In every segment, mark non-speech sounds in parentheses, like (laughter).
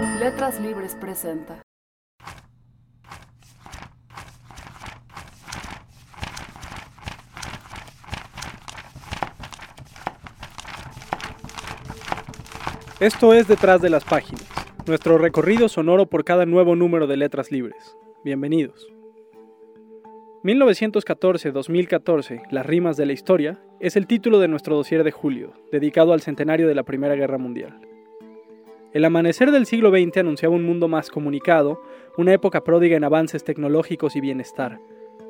Letras Libres presenta. Esto es Detrás de las Páginas, nuestro recorrido sonoro por cada nuevo número de Letras Libres. Bienvenidos. 1914-2014, Las rimas de la historia, es el título de nuestro dossier de julio, dedicado al centenario de la Primera Guerra Mundial. El amanecer del siglo XX anunciaba un mundo más comunicado, una época pródiga en avances tecnológicos y bienestar,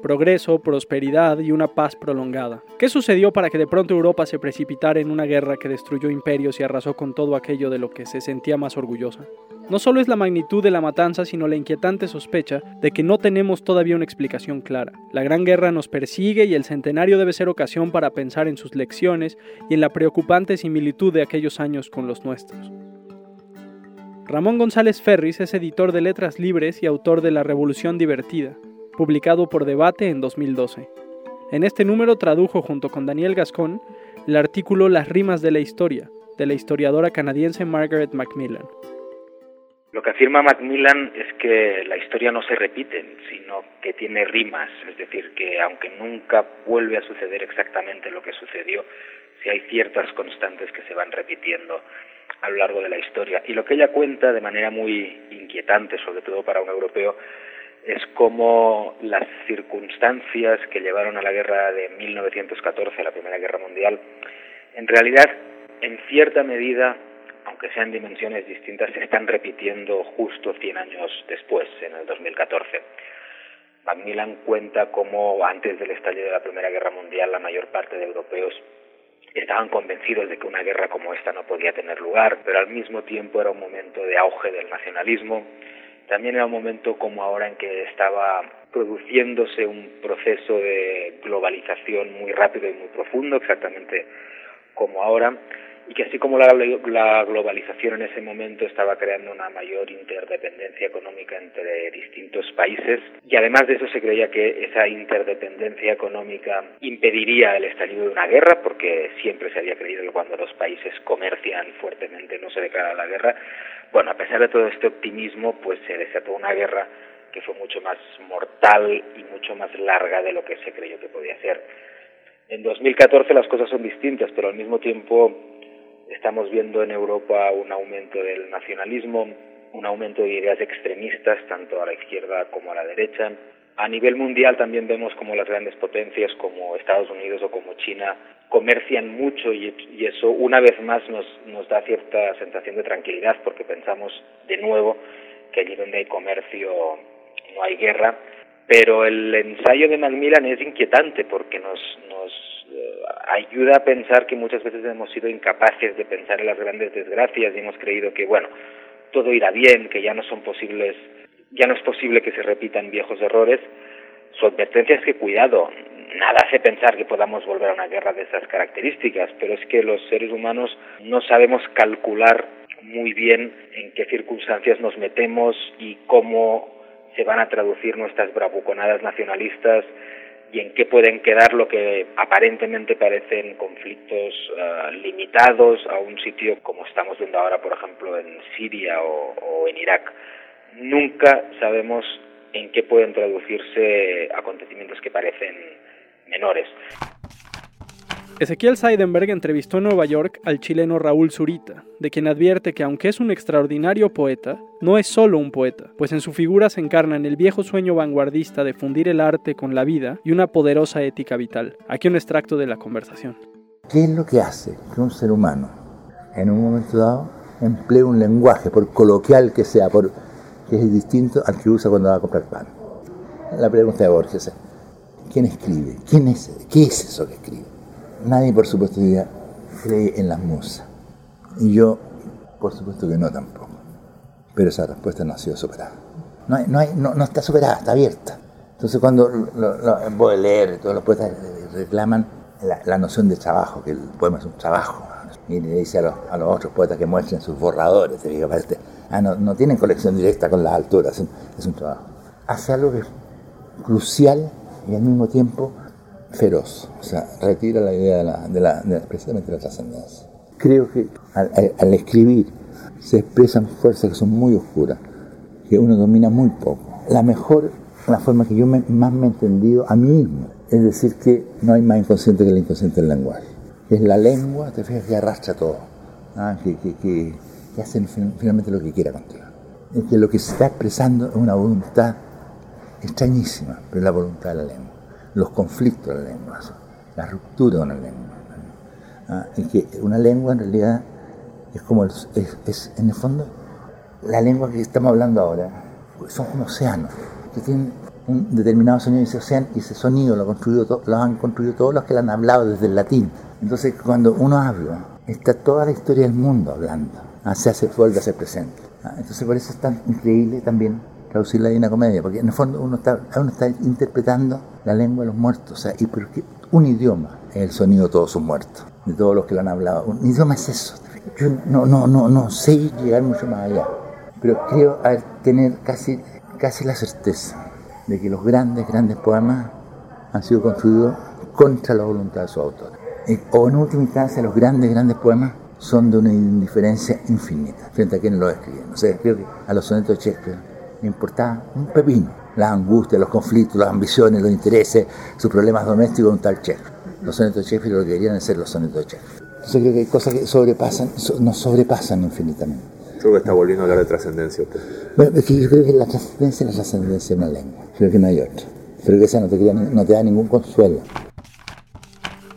progreso, prosperidad y una paz prolongada. ¿Qué sucedió para que de pronto Europa se precipitara en una guerra que destruyó imperios y arrasó con todo aquello de lo que se sentía más orgullosa? No solo es la magnitud de la matanza, sino la inquietante sospecha de que no tenemos todavía una explicación clara. La Gran Guerra nos persigue y el centenario debe ser ocasión para pensar en sus lecciones y en la preocupante similitud de aquellos años con los nuestros. Ramón González Ferris es editor de Letras Libres y autor de La Revolución Divertida, publicado por Debate en 2012. En este número tradujo junto con Daniel Gascón el artículo Las rimas de la historia, de la historiadora canadiense Margaret Macmillan. Lo que afirma Macmillan es que la historia no se repite, sino que tiene rimas, es decir, que aunque nunca vuelve a suceder exactamente lo que sucedió, si hay ciertas constantes que se van repitiendo a lo largo de la historia. Y lo que ella cuenta de manera muy inquietante, sobre todo para un europeo, es como las circunstancias que llevaron a la guerra de 1914, a la Primera Guerra Mundial, en realidad, en cierta medida, aunque sean dimensiones distintas, se están repitiendo justo 100 años después, en el 2014. Macmillan cuenta cómo antes del estallido de la Primera Guerra Mundial la mayor parte de europeos estaban convencidos de que una guerra como esta no podía tener lugar, pero al mismo tiempo era un momento de auge del nacionalismo, también era un momento como ahora en que estaba produciéndose un proceso de globalización muy rápido y muy profundo, exactamente como ahora, y que así como la, globalización en ese momento estaba creando una mayor interdependencia económica entre distintos países y además de eso se creía que esa interdependencia económica impediría el estallido de una guerra porque siempre se había creído que cuando los países comercian fuertemente no se declara la guerra. Bueno, a pesar de todo este optimismo, pues se desató una guerra que fue mucho más mortal y mucho más larga de lo que se creyó que podía ser. En 2014 las cosas son distintas, pero al mismo tiempo Estamos viendo en Europa un aumento del nacionalismo, un aumento de ideas extremistas, tanto a la izquierda como a la derecha. A nivel mundial también vemos como las grandes potencias como Estados Unidos o como China comercian mucho y, eso una vez más nos, nos da cierta sensación de tranquilidad porque pensamos de nuevo que allí donde hay comercio no hay guerra. Pero el ensayo de Macmillan es inquietante porque nos, ayuda a pensar que muchas veces hemos sido incapaces de pensar en las grandes desgracias y hemos creído que, bueno, todo irá bien, que ya no son posibles, ya no es posible que se repitan viejos errores. Su advertencia es que cuidado, nada hace pensar que podamos volver a una guerra de esas características, pero es que los seres humanos no sabemos calcular muy bien en qué circunstancias nos metemos y cómo se van a traducir nuestras bravuconadas nacionalistas y en qué pueden quedar lo que aparentemente parecen conflictos eh, limitados a un sitio como estamos viendo ahora, por ejemplo, en Siria o, en Irak. Nunca sabemos en qué pueden traducirse acontecimientos que parecen menores. Ezequiel Seidenberg entrevistó en Nueva York al chileno Raúl Zurita, de quien advierte que aunque es un extraordinario poeta, no es solo un poeta, pues en su figura se encarnan el viejo sueño vanguardista de fundir el arte con la vida y una poderosa ética vital. Aquí un extracto de la conversación. ¿Qué es lo que hace que un ser humano, en un momento dado, emplee un lenguaje, por coloquial que sea, por, que es distinto al que usa cuando va a comprar pan? La pregunta de Borges es, ¿quién escribe? ¿Quién es? ¿Qué es eso que escribe? Nadie, por supuesto, cree en las musas. Y yo, por supuesto que no tampoco. Pero esa respuesta no ha sido superada. No, hay, no, no, está superada, está abierta. Entonces cuando lo, lo, leer, todos los poetas reclaman la, noción de trabajo, que el poema es un trabajo. Y le dice a los, a los otros poetas que muestren sus borradores, ah, no, no, tienen colección directa con las alturas, es un, es un trabajo. Hace algo que es crucial y al mismo tiempo feroz, o sea, retira la idea de la, de la, de, precisamente la trascendencia. Creo que al, escribir se expresan fuerzas que son muy oscuras, que uno domina muy poco. La mejor, la forma que yo más me he entendido a mí mismo, es decir, que no hay más inconsciente que el inconsciente del lenguaje. Es la lengua, te fijas, que arrastra todo, ¿ah? que, que, que, que hacen finalmente lo que quiera contigo. Es que lo que se está expresando es una voluntad extrañísima, pero es la voluntad de la lengua. Los conflictos de la lengua, la ruptura de una lengua. ¿ah? Es que una lengua en realidad es como, es, es, en el fondo, la lengua que estamos hablando ahora, son como océanos, que tienen un determinado sonido y ese océano y ese sonido lo, construido, lo han construido todos los que lo han hablado desde el latín. Entonces, cuando uno habla, está toda la historia del mundo hablando, ¿ah? se hace, vuelve a ser presente. ¿ah? Entonces, por eso es tan increíble también traducir la Divina Comedia, porque en el fondo uno está, uno está interpretando la lengua de los muertos, o sea, y porque un idioma es el sonido de todos sus muertos, de todos los que lo han hablado. Un idioma es eso. Yo no, no, no, no sé llegar mucho más allá, pero creo tener casi, casi la certeza de que los grandes, grandes poemas han sido construidos contra la voluntad de su autor. O en última instancia, los grandes, grandes poemas son de una indiferencia infinita frente a quienes los escriben. O sea, creo que a los sonetos de Shakespeare le importaba un pepino las angustias, los conflictos, las ambiciones, los intereses, sus problemas domésticos de un tal Shakespeare. Los sonetos de Shakespeare lo que querían ser los sonetos de Shakespeare. Entonces creo que hay cosas que sobrepasan, nos sobrepasan infinitamente. Creo que está volviendo a hablar de trascendencia usted. Bueno, es que yo creo que la trascendencia es la trascendencia de una lengua. Creo que no hay otra. Pero que esa no te, no te da ningún consuelo.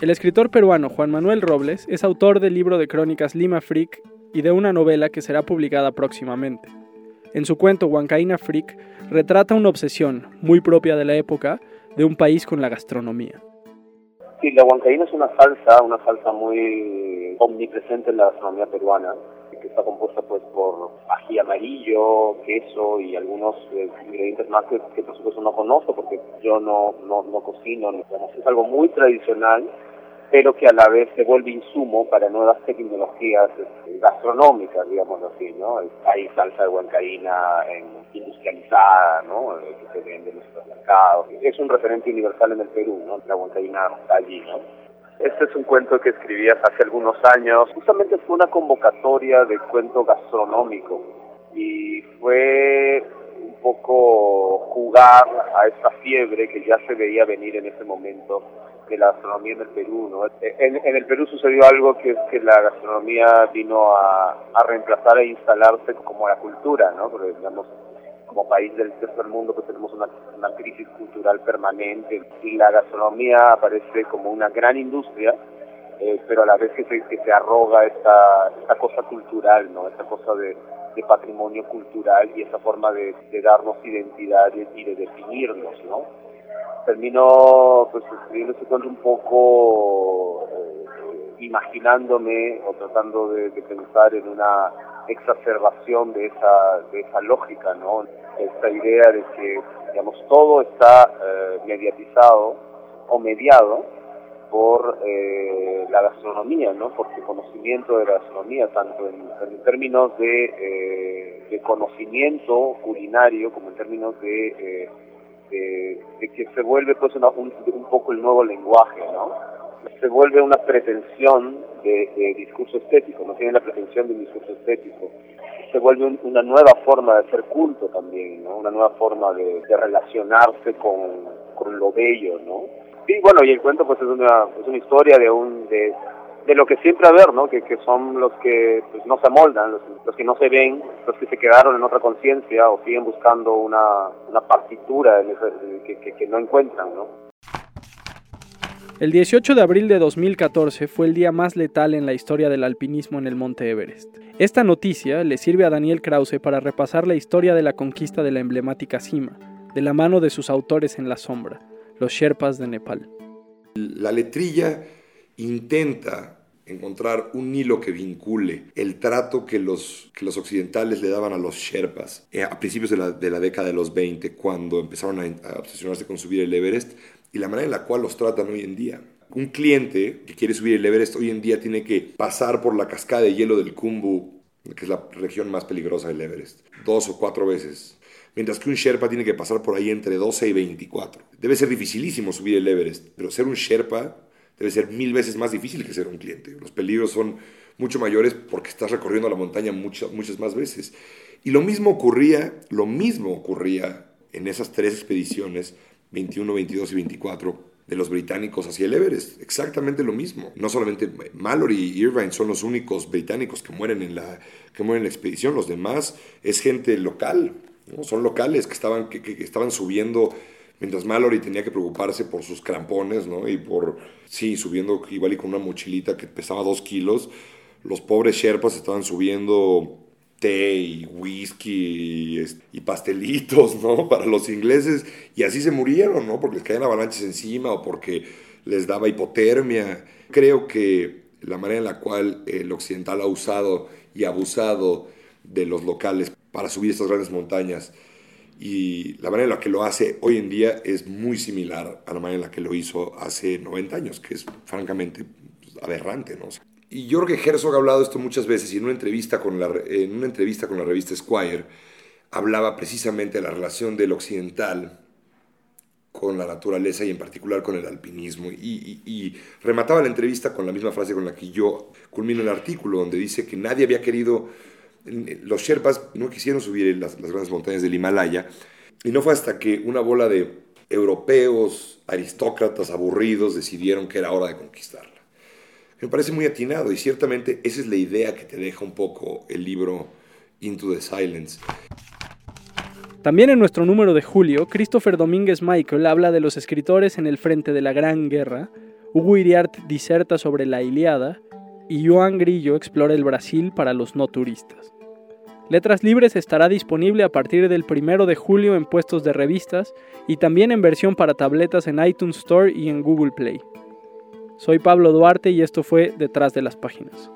El escritor peruano Juan Manuel Robles es autor del libro de crónicas Lima Freak y de una novela que será publicada próximamente. En su cuento Huancaína Freak retrata una obsesión muy propia de la época de un país con la gastronomía. Sí, la huancaína es una salsa, una salsa muy omnipresente en la gastronomía peruana, que está compuesta pues por ají amarillo, queso y algunos eh, ingredientes más que, por supuesto no conozco porque yo no, no, no cocino, es algo muy tradicional pero que a la vez se vuelve insumo para nuevas tecnologías este, gastronómicas, digamos así, ¿no? Hay salsa de huancaína industrializada, ¿no? Eh, que se vende en los supermercados. Es un referente universal en el Perú, ¿no? La huancaína está allí, ¿no? Este es un cuento que escribías hace algunos años. Justamente fue una convocatoria de cuento gastronómico y fue un poco jugar a esta fiebre que ya se veía venir en ese momento de la gastronomía en el Perú. ¿no? En, el Perú sucedió algo que es que la gastronomía vino a, reemplazar e instalarse como la cultura, ¿no? porque digamos, como país del tercer mundo pues tenemos una, crisis cultural permanente y la gastronomía aparece como una gran industria eh, pero a la vez que se, que se arroga esta, esta cosa cultural, ¿no? esta cosa de, patrimonio cultural y esa forma de darnos identidad y de definirnos, ¿no? Termino pues escribiendo cuento un poco eh, imaginándome o tratando de, pensar en una exacerbación de esa de esa lógica no esta idea de que digamos todo está eh, mediatizado o mediado por eh, la gastronomía, ¿no? Por su conocimiento de la gastronomía, tanto en, términos de, de, conocimiento culinario como en términos de de, que se vuelve pues un, un, poco el nuevo lenguaje, ¿no? Se vuelve una pretensión de, discurso estético, no tiene la pretensión de un discurso estético. Se vuelve una nueva forma de hacer culto también, ¿no? Una nueva forma de, relacionarse con, con lo bello, ¿no? Y bueno, y el cuento pues es una, es una historia de un, de, de lo que siempre haber, ¿no? Que, que son los que pues, no se amoldan, los, los, que no se ven, los que se quedaron en otra conciencia o siguen buscando una, una partitura en que, que, que, no encuentran, ¿no? El 18 de abril de 2014 fue el día más letal en la historia del alpinismo en el Monte Everest. Esta noticia le sirve a Daniel Krause para repasar la historia de la conquista de la emblemática cima, de la mano de sus autores en la sombra, los Sherpas de Nepal. La letrilla intenta encontrar un hilo que vincule el trato que los, que los occidentales le daban a los Sherpas eh, a principios de la, de la, década de los 20, cuando empezaron a, obsesionarse con subir el Everest, y la manera en la cual los tratan hoy en día. Un cliente que quiere subir el Everest hoy en día tiene que pasar por la cascada de hielo del Kumbu, que es la región más peligrosa del Everest, dos o cuatro veces. Mientras que un Sherpa tiene que pasar por ahí entre 12 y 24. Debe ser dificilísimo subir el Everest, pero ser un Sherpa debe ser mil veces más difícil que ser un cliente. Los peligros son mucho mayores porque estás recorriendo la montaña muchas, muchas más veces. Y lo mismo ocurría, lo mismo ocurría en esas tres expediciones, 21, 22 y 24, de los británicos hacia el Everest. Exactamente lo mismo. No solamente Mallory y Irvine son los únicos británicos que mueren en la, que mueren en la expedición, los demás es gente local, son locales que estaban, que estaban subiendo Mientras Mallory tenía que preocuparse por sus crampones, ¿no? Y por, sí, subiendo igual y con una mochilita que pesaba dos kilos, los pobres Sherpas estaban subiendo té y whisky y, pastelitos, ¿no? (laughs) Para los ingleses. Y así se murieron, ¿no? Porque les caían avalanches encima o porque les daba hipotermia. Creo que la manera en la cual el occidental ha usado y abusado de los locales para subir estas grandes montañas y la manera en la que lo hace hoy en día es muy similar a la manera en la que lo hizo hace 90 años, que es francamente aberrante. ¿no? Y Jorge Herzog ha hablado esto muchas veces y en una entrevista con la, en una entrevista con la revista Squire hablaba precisamente de la relación del occidental con la naturaleza y en particular con el alpinismo. Y, y, remataba la entrevista con la misma frase con la que yo culmino el artículo, donde dice que nadie había querido los Sherpas no quisieron subir las, grandes montañas del Himalaya y no fue hasta que una bola de europeos, aristócratas aburridos decidieron que era hora de conquistarla. Me parece muy atinado y ciertamente esa es la idea que te deja un poco el libro Into the Silence. También en nuestro número de julio, Christopher Domínguez Michael habla de los escritores en el frente de la Gran Guerra, Hugo Iriart diserta sobre la Iliada y Joan Grillo explora el Brasil para los no turistas. Letras Libres estará disponible a partir del 1 de julio en puestos de revistas y también en versión para tabletas en iTunes Store y en Google Play. Soy Pablo Duarte y esto fue Detrás de las Páginas.